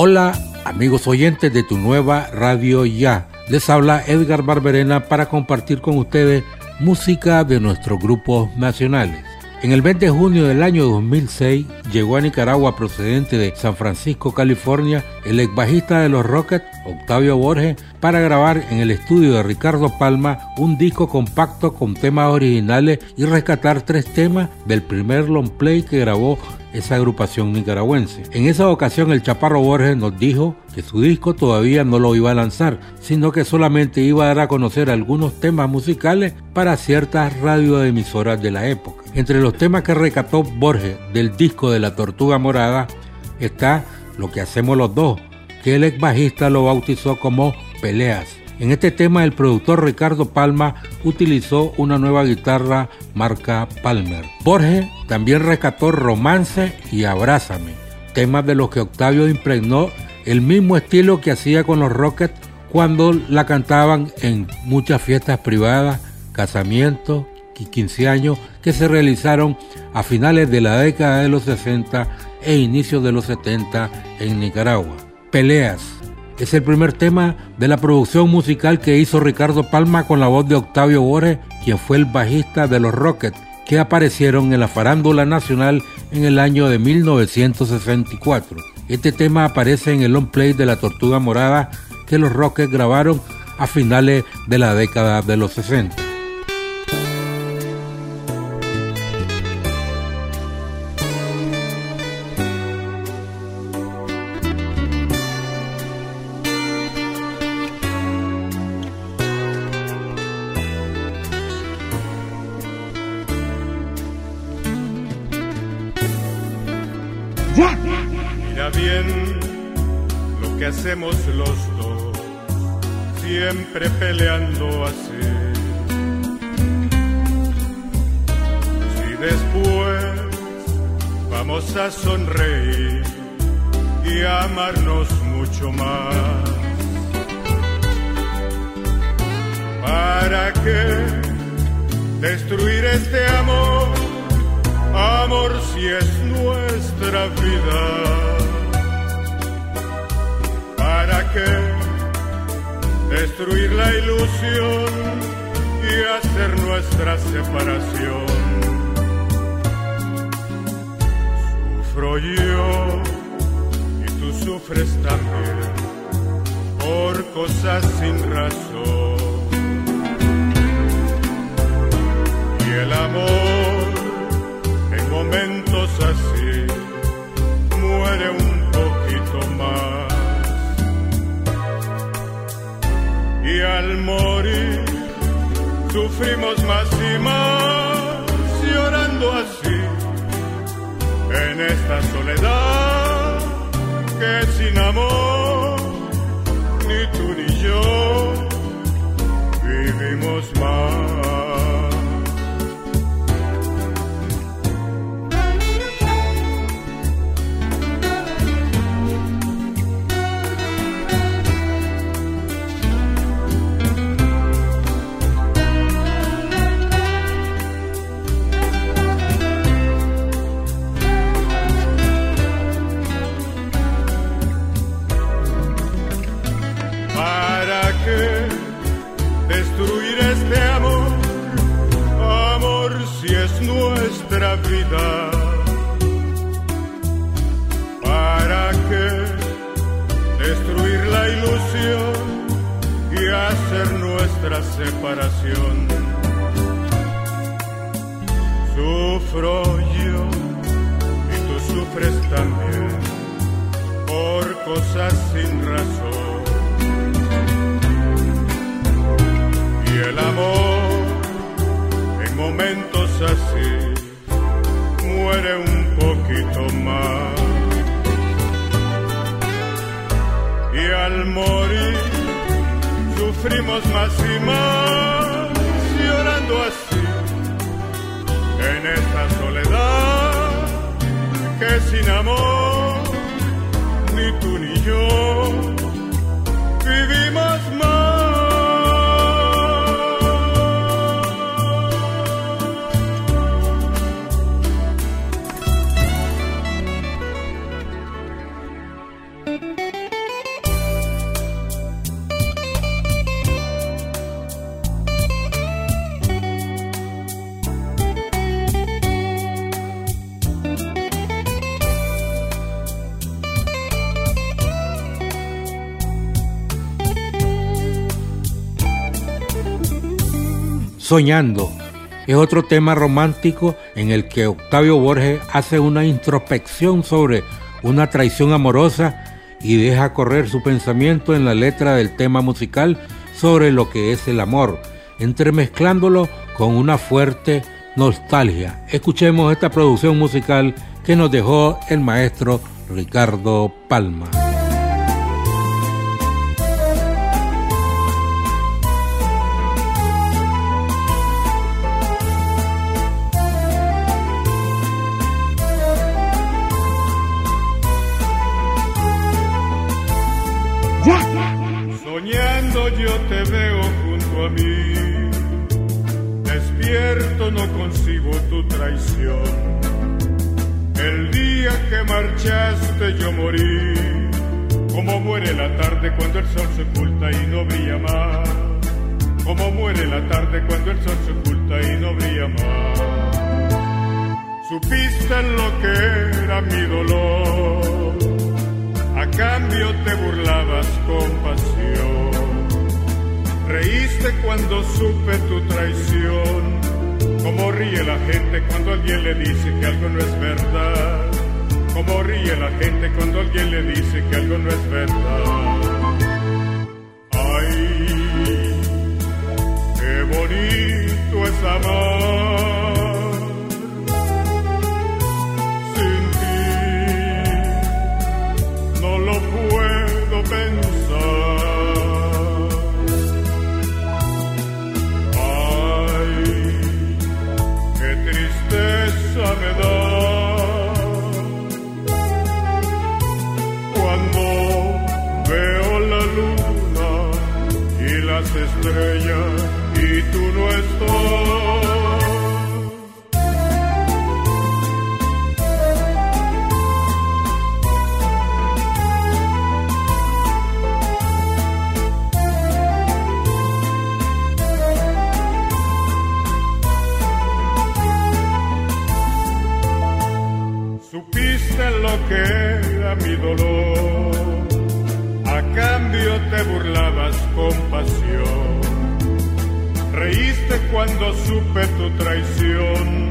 Hola amigos oyentes de tu nueva radio ya. Les habla Edgar Barberena para compartir con ustedes música de nuestros grupos nacionales. En el 20 de junio del año 2006 llegó a Nicaragua procedente de San Francisco, California, el ex bajista de los Rockets, Octavio Borges, para grabar en el estudio de Ricardo Palma un disco compacto con temas originales y rescatar tres temas del primer long play que grabó esa agrupación nicaragüense. En esa ocasión el Chaparro Borges nos dijo que su disco todavía no lo iba a lanzar, sino que solamente iba a dar a conocer algunos temas musicales para ciertas radioemisoras de la época. Entre los temas que recató Borges del disco de La Tortuga Morada está Lo que hacemos los dos, que el ex bajista lo bautizó como Peleas. En este tema el productor Ricardo Palma utilizó una nueva guitarra marca Palmer. Borges también rescató Romance y Abrázame, temas de los que Octavio impregnó el mismo estilo que hacía con los Rockets cuando la cantaban en muchas fiestas privadas, casamientos y 15 años que se realizaron a finales de la década de los 60 e inicios de los 70 en Nicaragua. Peleas es el primer tema de la producción musical que hizo Ricardo Palma con la voz de Octavio Borges, quien fue el bajista de los Rockets, que aparecieron en la farándula nacional en el año de 1964. Este tema aparece en el long play de La Tortuga Morada que los Rockets grabaron a finales de la década de los 60. Peleando así. Si después vamos a sonreír y amarnos mucho más. ¿Para qué destruir este amor? Amor si es nuestra vida. ¿Para qué? destruir la ilusión y hacer nuestra separación. Sufro yo y tú sufres también por cosas sin razón. Y el amor en momentos así muere un poquito más. Y al morir sufrimos más y más llorando así en esta soledad que sin amor ni tú ni yo vivimos más. Soñando es otro tema romántico en el que Octavio Borges hace una introspección sobre una traición amorosa y deja correr su pensamiento en la letra del tema musical sobre lo que es el amor, entremezclándolo con una fuerte nostalgia. Escuchemos esta producción musical que nos dejó el maestro Ricardo Palma. Despierto no consigo tu traición. El día que marchaste yo morí, como muere la tarde cuando el sol se oculta y no brilla más. Como muere la tarde cuando el sol se oculta y no brilla más. Supiste lo que era mi dolor a cambio te burlabas con pasión. Reíste cuando supe tu traición, como ríe la gente cuando alguien le dice que algo no es verdad, como ríe la gente cuando alguien le dice que algo no es verdad. Ay, qué bonito es amar a cambio te burlabas con pasión. Reíste cuando supe tu traición,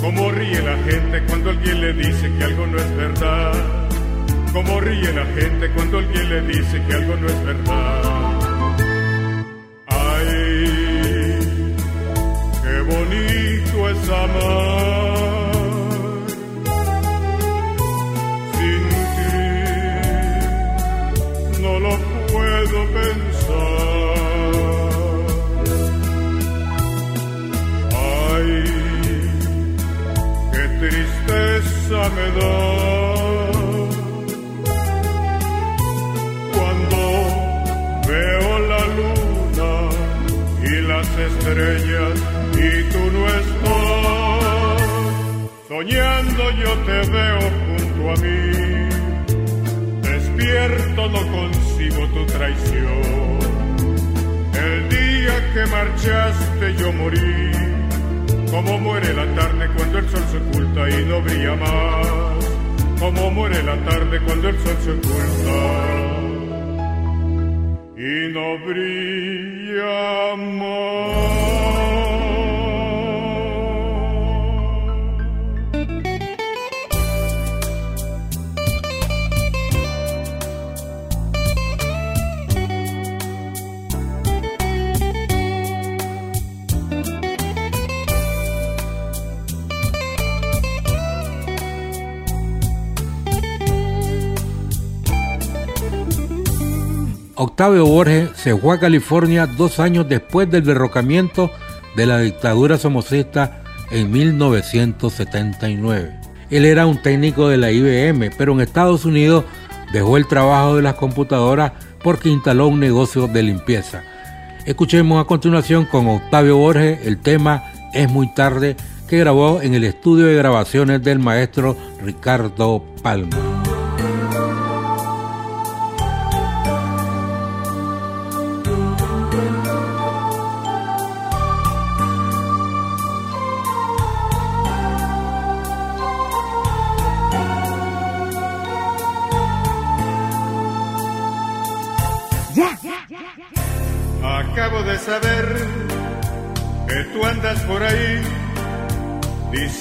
como ríe la gente cuando alguien le dice que algo no es verdad, como ríe la gente cuando alguien le dice que algo no es verdad. Octavio Borges se fue a California dos años después del derrocamiento de la dictadura somocista en 1979. Él era un técnico de la IBM, pero en Estados Unidos dejó el trabajo de las computadoras porque instaló un negocio de limpieza. Escuchemos a continuación con Octavio Borges el tema Es muy tarde que grabó en el estudio de grabaciones del maestro Ricardo Palma.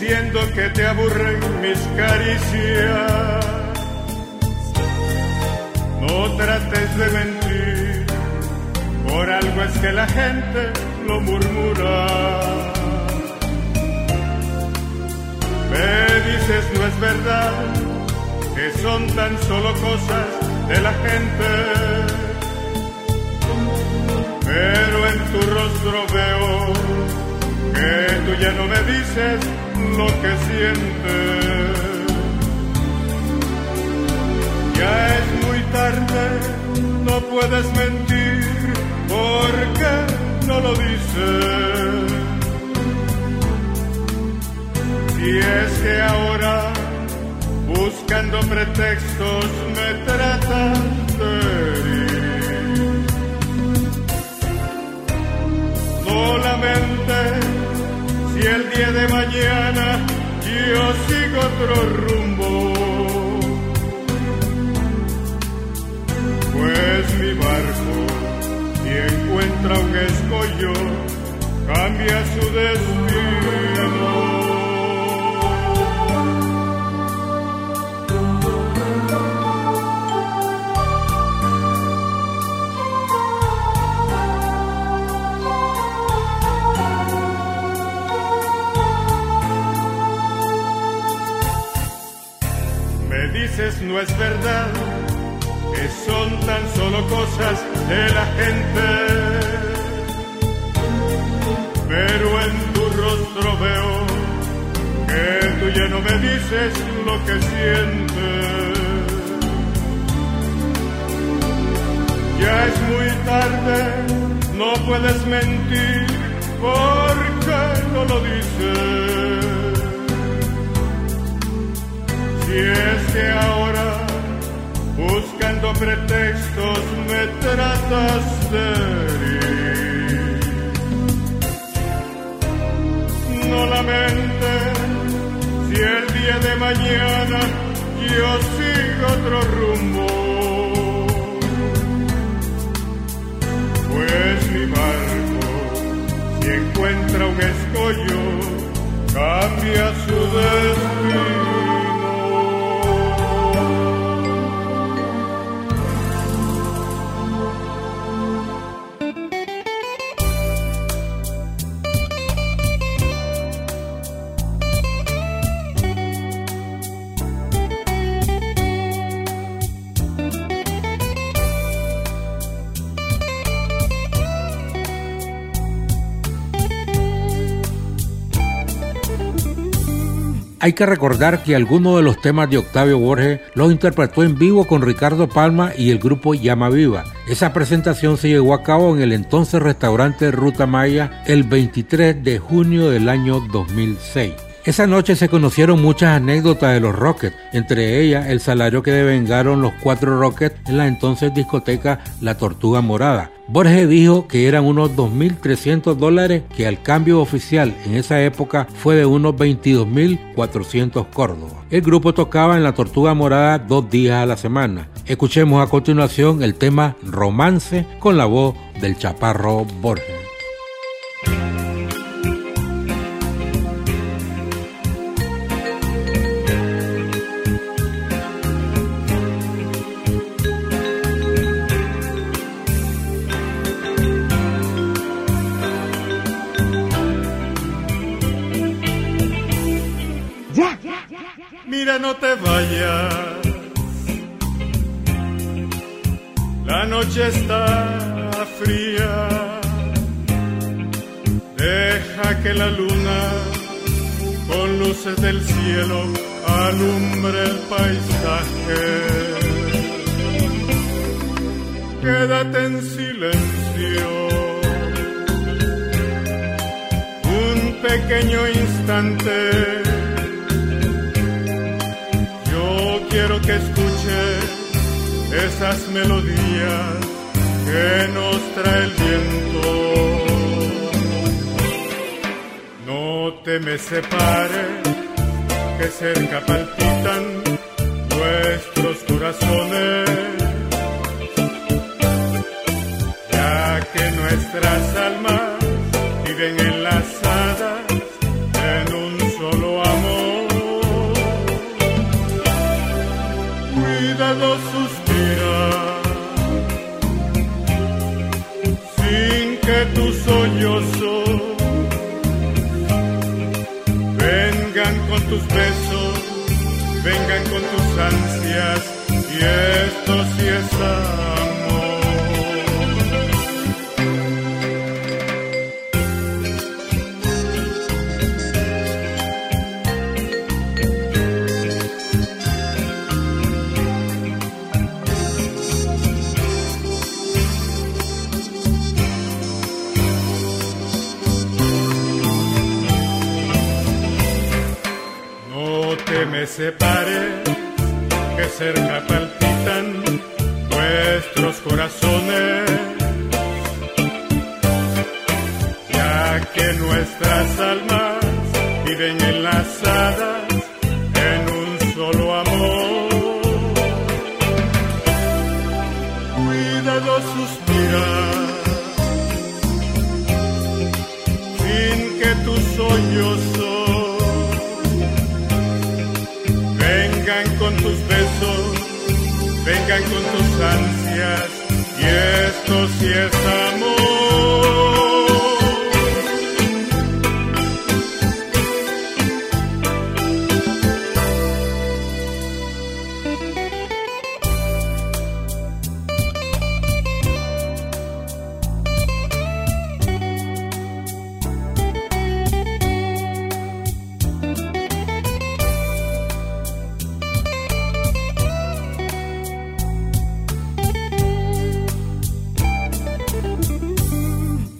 Diciendo que te aburren mis caricias. No trates de mentir, por algo es que la gente lo murmura. Me dices no es verdad, que son tan solo cosas de la gente pero en tu rostro veo que tú ya no me dices lo que sientes. Ya es muy tarde, no puedes mentir, porque no lo dices. Y es que ahora, buscando pretextos, me tratas de si el día de mañana yo sigo otro rumbo. Pues mi barco, si encuentra un escollo, cambia su destino. Es verdad, que son tan solo cosas de la gente. Pero en tu rostro veo que tú ya no me dices lo que sientes. Ya es muy tarde, no puedes mentir porque no lo dices. Y es que ahora, buscando pretextos, me tratas de herir. No lamentes si el día de mañana yo sigo otro rumbo. Pues mi barco, si encuentra un escollo, cambia su destino. Hay que recordar que algunos de los temas de Octavio Borges los interpretó en vivo con Ricardo Palma y el grupo Llama Viva. Esa presentación se llevó a cabo en el entonces restaurante Ruta Maya el 23 de junio del año 2006. Esa noche se conocieron muchas anécdotas de los Rockets, entre ellas el salario que devengaron los cuatro Rockets en la entonces discoteca La Tortuga Morada. Borges dijo que eran unos 2.300 dólares, que al cambio oficial en esa época fue de unos 22.400 córdobas. El grupo tocaba en La Tortuga Morada dos días a la semana. Escuchemos a continuación el tema Romance con la voz del Chaparro Borges. No te vayas. La noche está fría. Deja que la luna con luces del cielo alumbre el paisaje. Quédate en silencio. Un pequeño instante que escuche esas melodías que nos trae el viento. No te me separes, que cerca palpitan nuestros corazones, ya que nuestras almas tus besos, vengan con tus ansias y esto sí es me separe, que cerca palpitan nuestros corazones,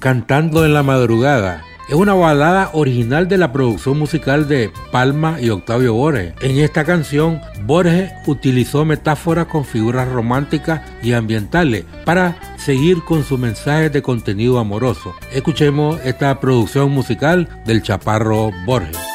Cantando en la madrugada. Es una balada original de la producción musical de Palma y Octavio Borges. En esta canción, Borges utilizó metáforas con figuras románticas y ambientales para seguir con su mensaje de contenido amoroso. Escuchemos esta producción musical del Chaparro Borges.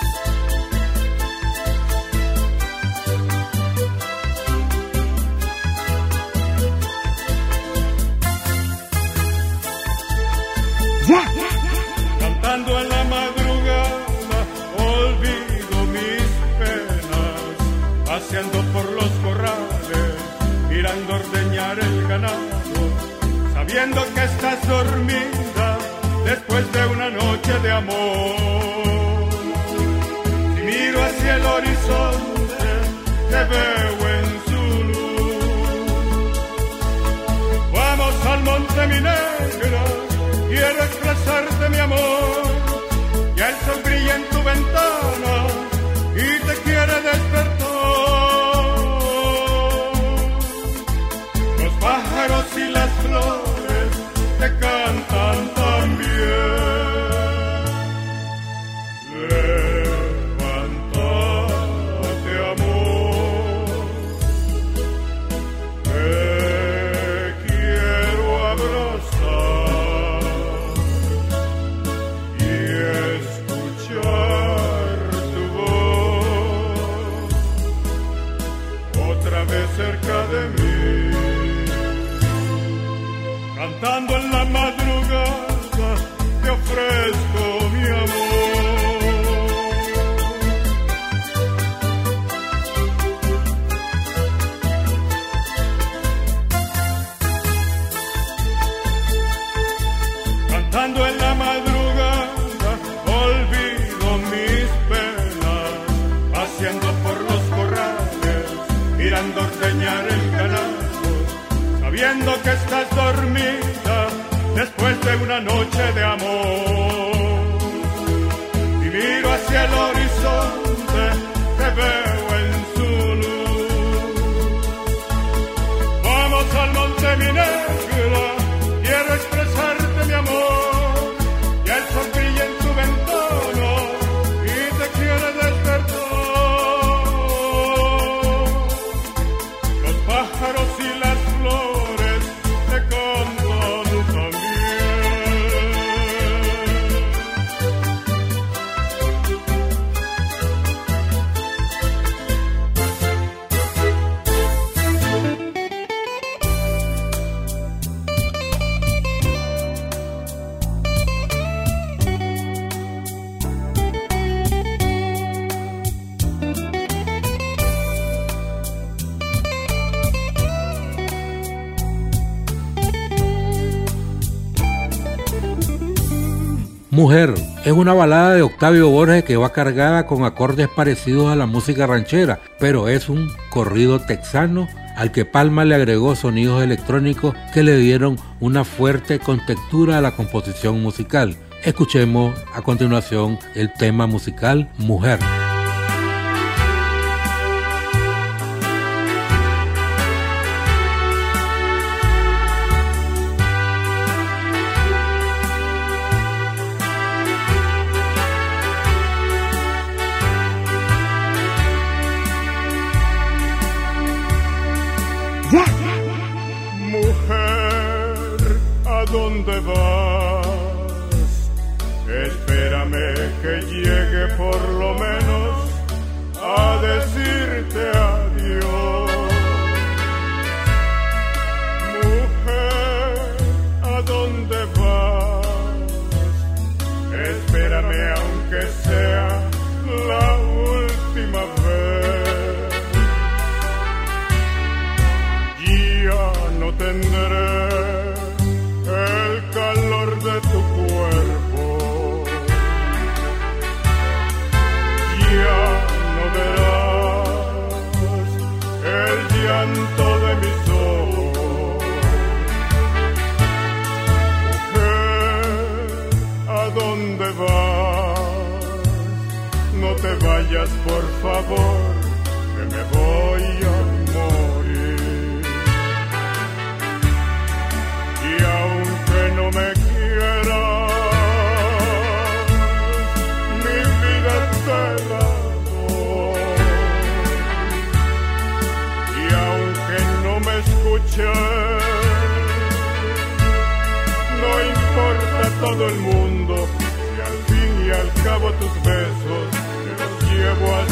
Cantando en la madrugada, te ofrezco mi amor. Cantando en la madrugada, olvido mis penas, haciendo por los corrales, mirando ordeñar el ganado sabiendo que estás dormida después de una noche de amor. Y miro hacia el horizonte, te veo Mujer es una balada de Octavio Borges que va cargada con acordes parecidos a la música ranchera, pero es un corrido texano al que Palma le agregó sonidos electrónicos que le dieron una fuerte contextura a la composición musical. Escuchemos a continuación el tema musical Mujer. Por favor, que me voy a morir. Y aunque no me quieras, mi vida te la doy. Y aunque no me escuches, no importa todo el mundo, y al fin y al cabo tus besos llevo hasta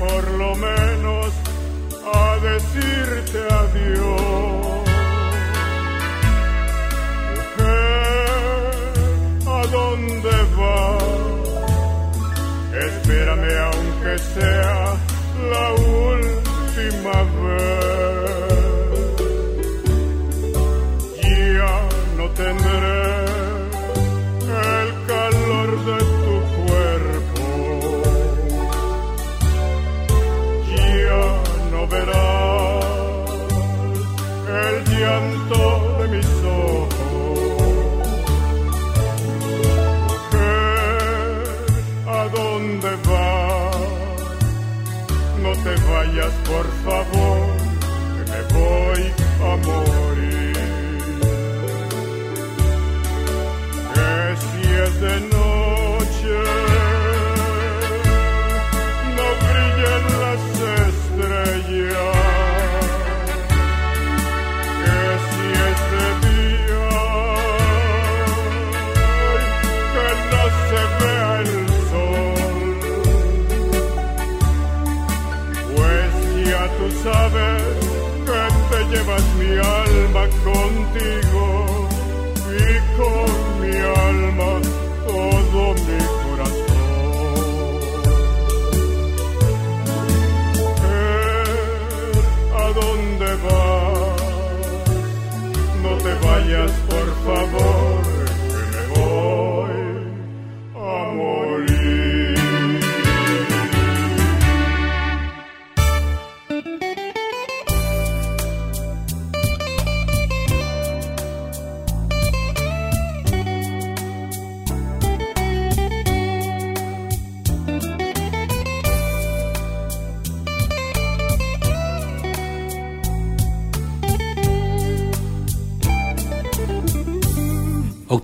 por lo menos a decirte adiós. Mujer, ¿a dónde vas? Espérame aunque sea la última vez.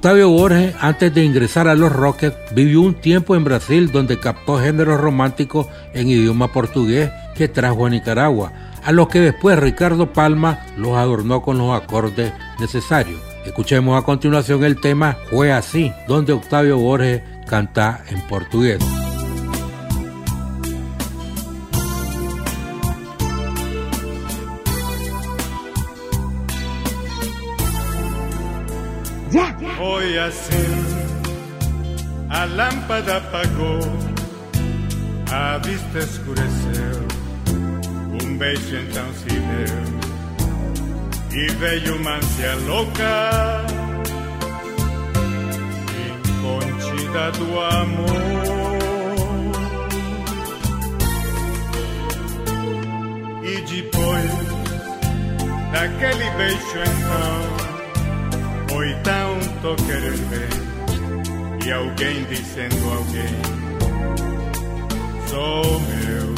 Octavio Borges, antes de ingresar a los Rockets, vivió un tiempo en Brasil donde captó géneros románticos en idioma portugués que trajo a Nicaragua, a los que después Ricardo Palma los adornó con los acordes necesarios. Escuchemos a continuación el tema Fue así, donde Octavio Borges canta en portugués. Assim, a lâmpada apagou, a vista escureceu, um beijo então se deu, e veio uma ânsia louca, incontida do amor. E depois daquele beijo então foi tanto querer bem e alguém dizendo alguém sou meu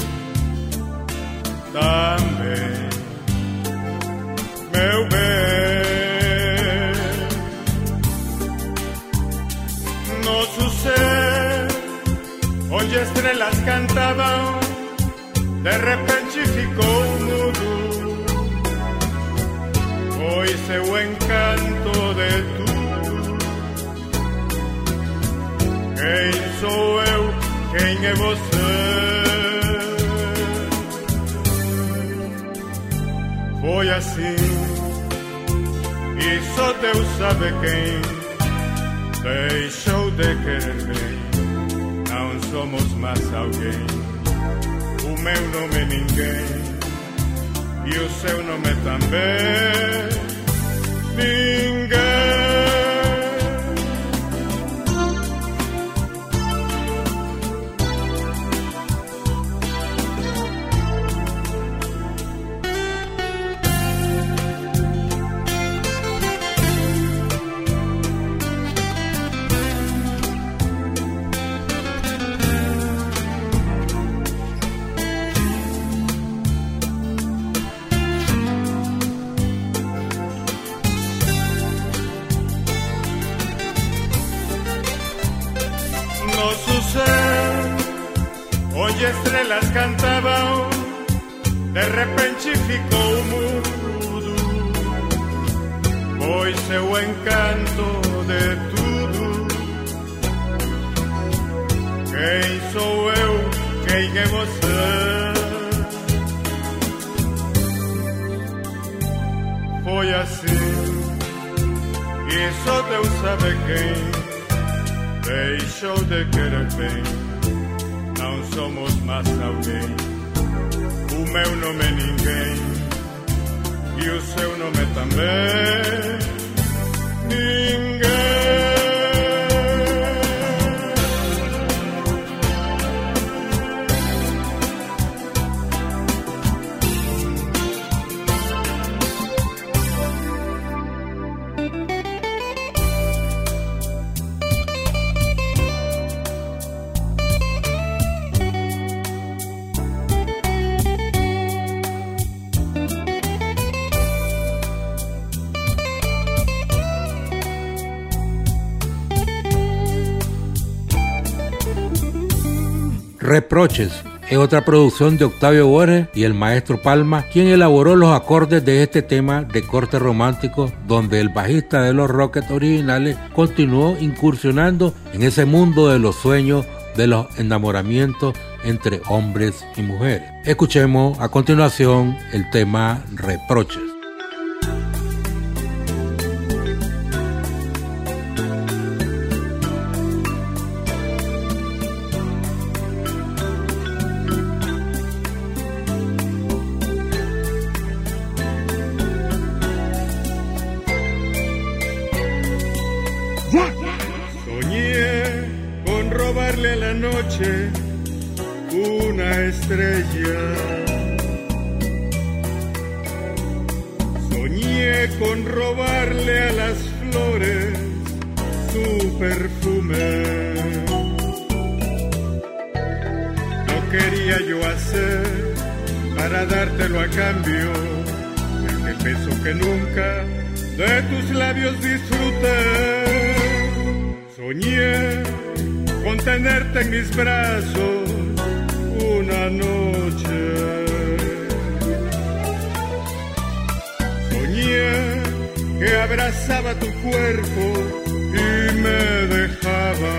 também meu bem nosso ser onde estrelas cantavam de repente ficou mudo foi seu encanto Quem sou eu? Quem é você? Foi assim, e só Deus sabe quem deixou de querer bem. Não somos mais alguém. O meu nome é ninguém e o seu nome também. Ninguém. seu encanto de tudo. Quem sou eu? Quem é você? Foi assim E só Deus sabe quem deixou de querer bem. Não somos mais alguém. O meu nome é ninguém e o seu nome é também. fingers. Reproches es otra producción de Octavio Borges y el maestro Palma, quien elaboró los acordes de este tema de corte romántico, donde el bajista de los Rockets originales continuó incursionando en ese mundo de los sueños, de los enamoramientos entre hombres y mujeres. Escuchemos a continuación el tema Reproches. noche una estrella. Soñé con robarle a las flores su perfume. No quería yo hacer para dártelo a cambio el beso que nunca de tus labios disfruté. Soñé tenerte en mis brazos una noche. Soñé que abrazaba tu cuerpo y me dejaba.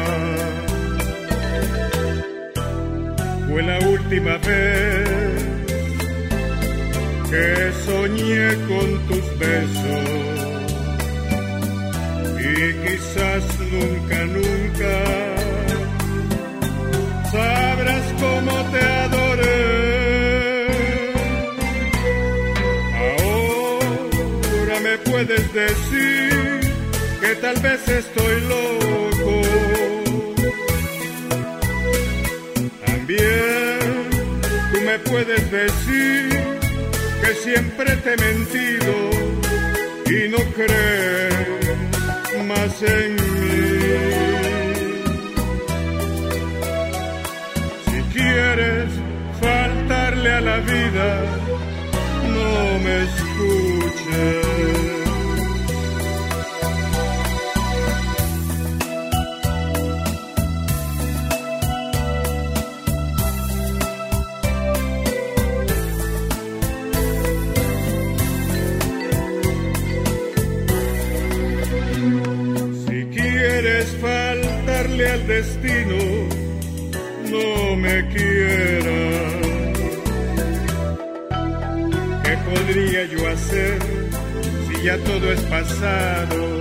Fue la última vez que soñé con tus besos y quizás nunca, nunca sabrás cómo te adoré. Ahora me puedes decir que tal vez estoy loco. También tú me puedes decir que siempre te he mentido y no crees más en mí. la vida no me escuches. faltarle al destino, no me quieras. ya todo es pasado.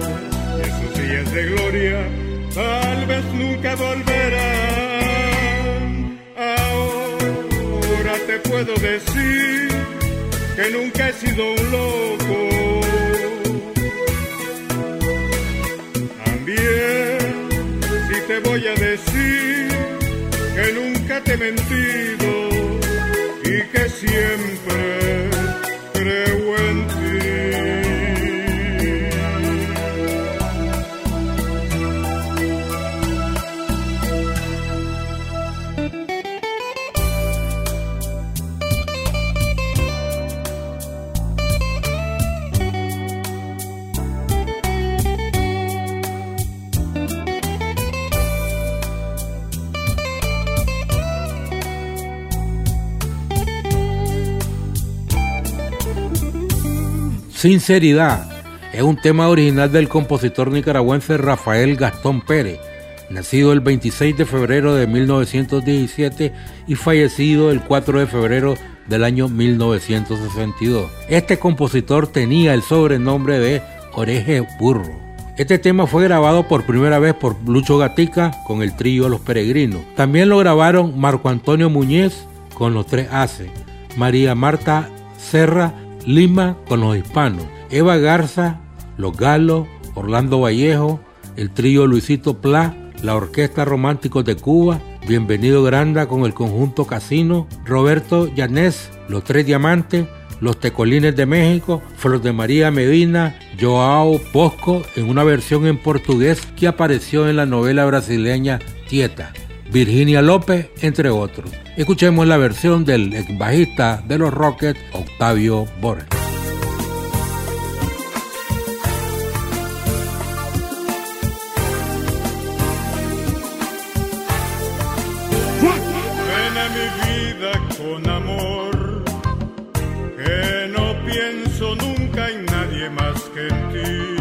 Esos días de gloria tal vez nunca volverán. Ahora te puedo decir que nunca he sido un loco. También si te voy a decir que nunca te he mentido y que siempre creo en Sinceridad es un tema original del compositor nicaragüense Rafael Gastón Pérez, nacido el 26 de febrero de 1917 y fallecido el 4 de febrero del año 1962. Este compositor tenía el sobrenombre de Oreje Burro. Este tema fue grabado por primera vez por Lucho Gatica con el trío Los Peregrinos. También lo grabaron Marco Antonio Muñez con los tres Ace, María Marta Serra Lima con los hispanos, Eva Garza, Los Galos, Orlando Vallejo, el trío Luisito Pla, la Orquesta Románticos de Cuba, Bienvenido Granda con el conjunto Casino, Roberto Llanés, Los Tres Diamantes, Los Tecolines de México, Flor de María Medina, Joao Bosco en una versión en portugués que apareció en la novela brasileña Tieta. Virginia López, entre otros. Escuchemos la versión del ex bajista de los Rockets, Octavio Borges. que no pienso nunca en nadie más que en ti.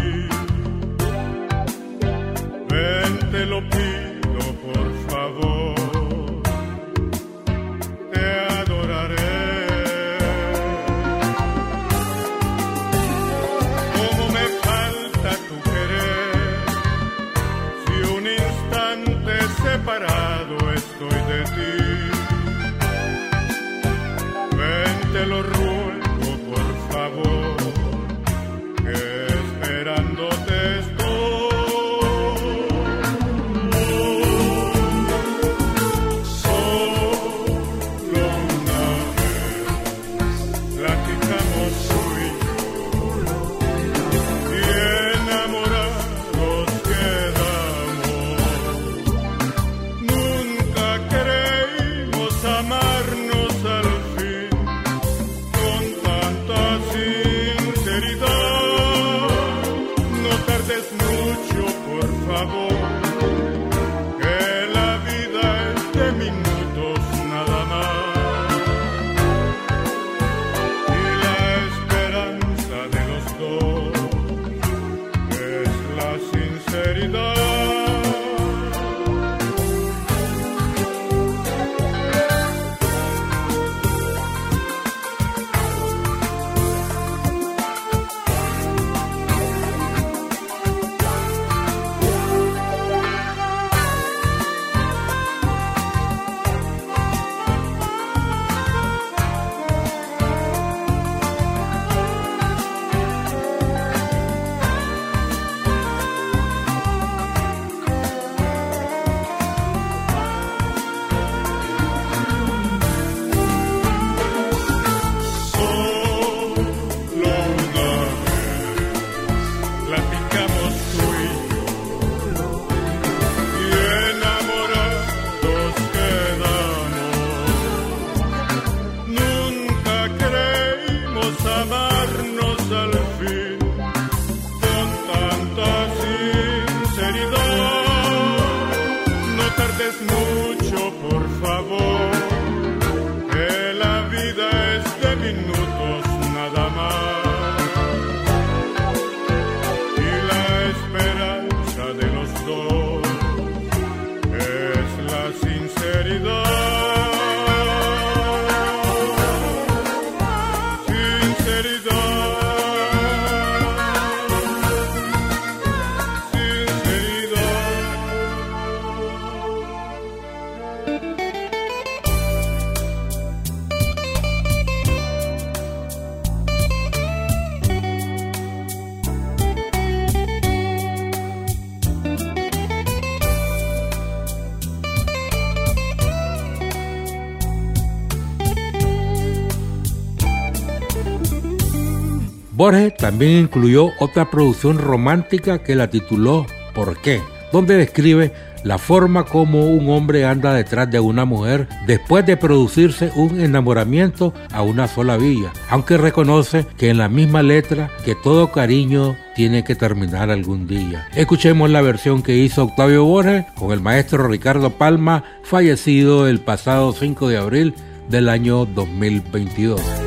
Borges también incluyó otra producción romántica que la tituló ¿Por qué? donde describe la forma como un hombre anda detrás de una mujer después de producirse un enamoramiento a una sola villa, aunque reconoce que en la misma letra que todo cariño tiene que terminar algún día. Escuchemos la versión que hizo Octavio Borges con el maestro Ricardo Palma, fallecido el pasado 5 de abril del año 2022.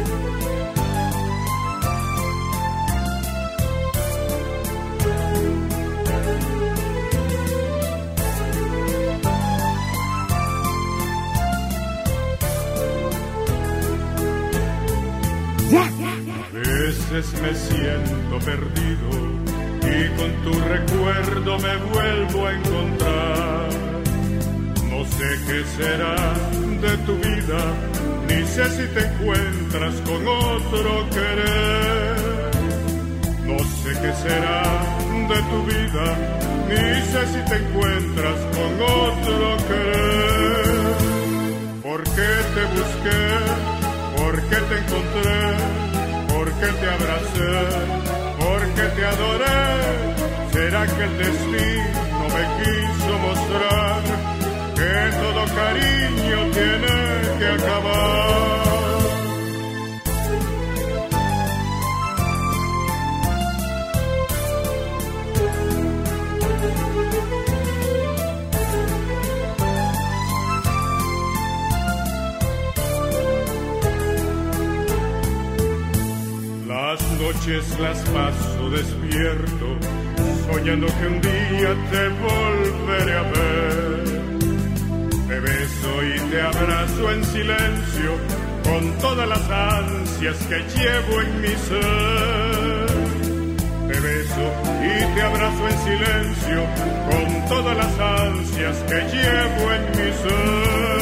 ¿Por qué te abracé? ¿Por qué te adoré? ¿Será que el destino me quiso mostrar que todo cariño tiene que acabar? Noches las paso despierto, soñando que un día te volveré a ver. Te beso y te abrazo en silencio, con todas las ansias que llevo en mi ser. Te beso y te abrazo en silencio, con todas las ansias que llevo en mi ser.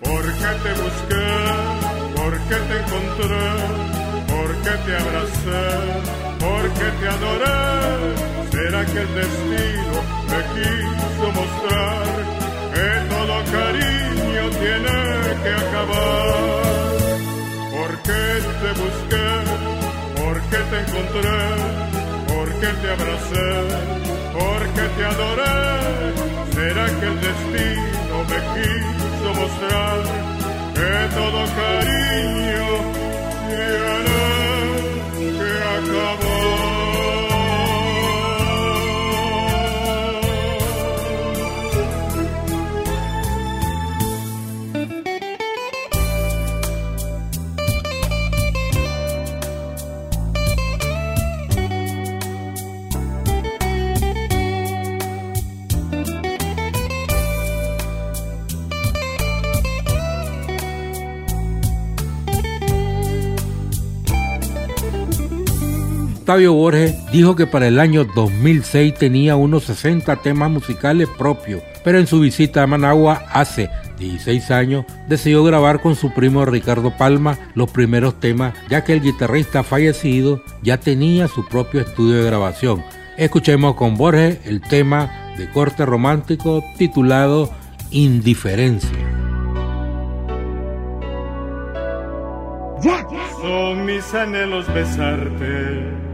Porque te busqué, porque te encontré porque te abracé, porque te adoré. ¿Será que el destino me quiso mostrar que todo cariño tiene que acabar? Porque te busqué, porque te encontré, porque te abracé, porque te adoré. ¿Será que el destino me quiso mostrar que todo cariño que acabó. Octavio Borges dijo que para el año 2006 tenía unos 60 temas musicales propios, pero en su visita a Managua hace 16 años decidió grabar con su primo Ricardo Palma los primeros temas, ya que el guitarrista fallecido ya tenía su propio estudio de grabación. Escuchemos con Borges el tema de corte romántico titulado Indiferencia. Son mis anhelos besarte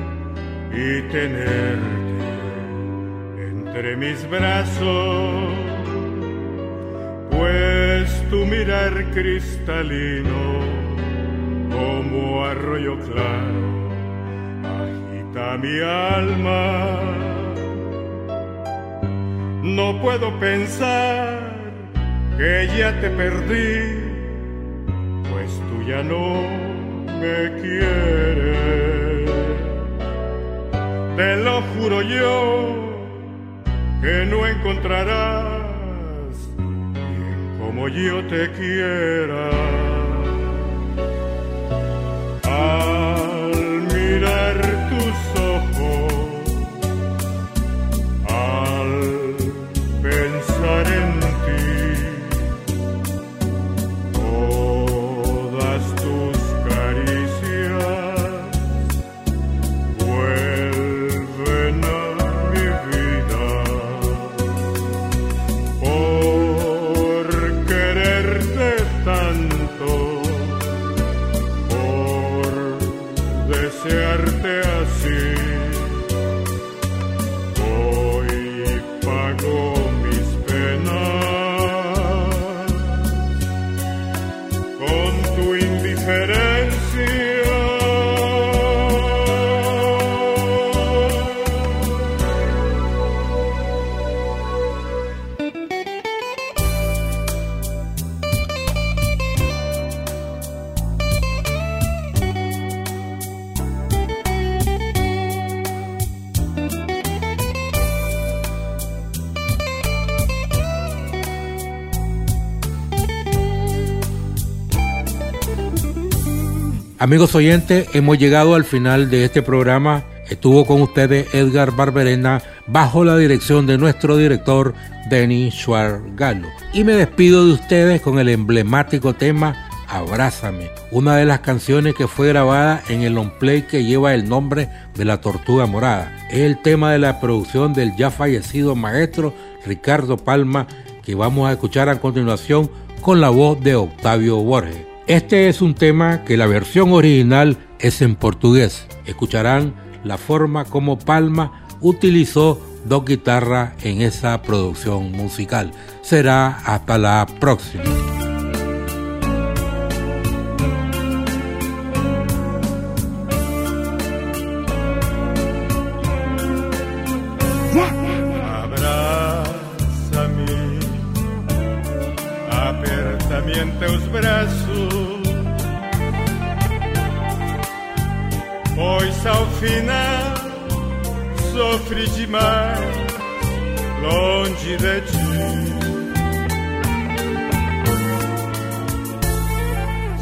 y tenerte entre mis brazos, pues tu mirar cristalino como arroyo claro agita mi alma. No puedo pensar que ya te perdí, pues tú ya no me quieres te lo juro yo que no encontrarás quien como yo te quiera. Amigos oyentes, hemos llegado al final de este programa. Estuvo con ustedes Edgar Barberena bajo la dirección de nuestro director Denny Schwargalo. Y me despido de ustedes con el emblemático tema Abrázame, una de las canciones que fue grabada en el long play que lleva el nombre de la Tortuga Morada. Es el tema de la producción del ya fallecido maestro Ricardo Palma que vamos a escuchar a continuación con la voz de Octavio Borges. Este es un tema que la versión original es en portugués. Escucharán la forma como Palma utilizó dos guitarras en esa producción musical. Será hasta la próxima. Ti.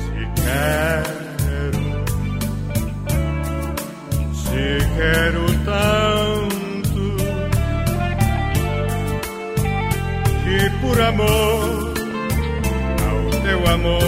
Se quero, se quero tanto que por amor ao teu amor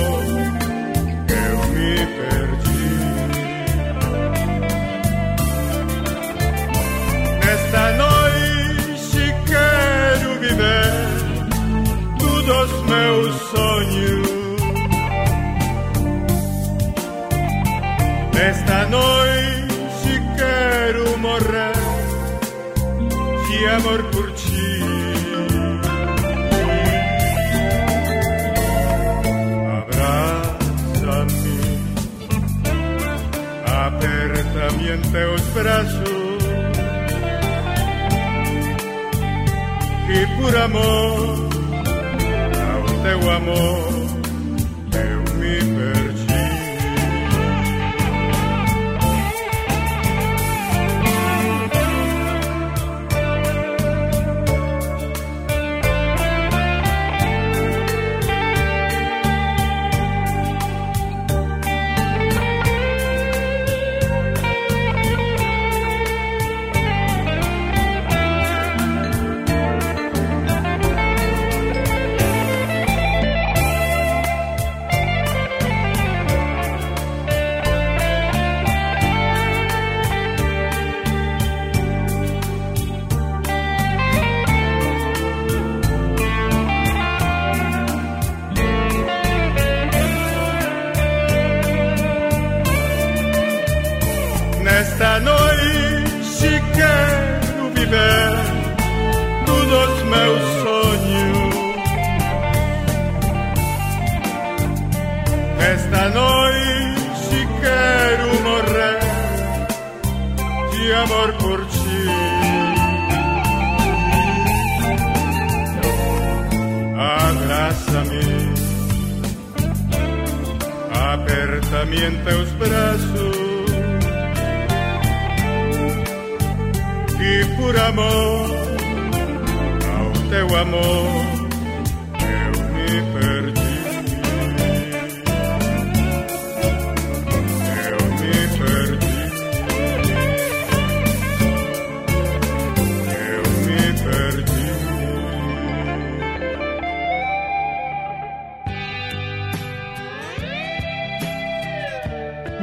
aperta-me em teus braços. Que por amor ao teu amor Nesta noite quero morrer de amor por ti. Abraça-me, aperta-me em teus braços. que por amor ao teu amor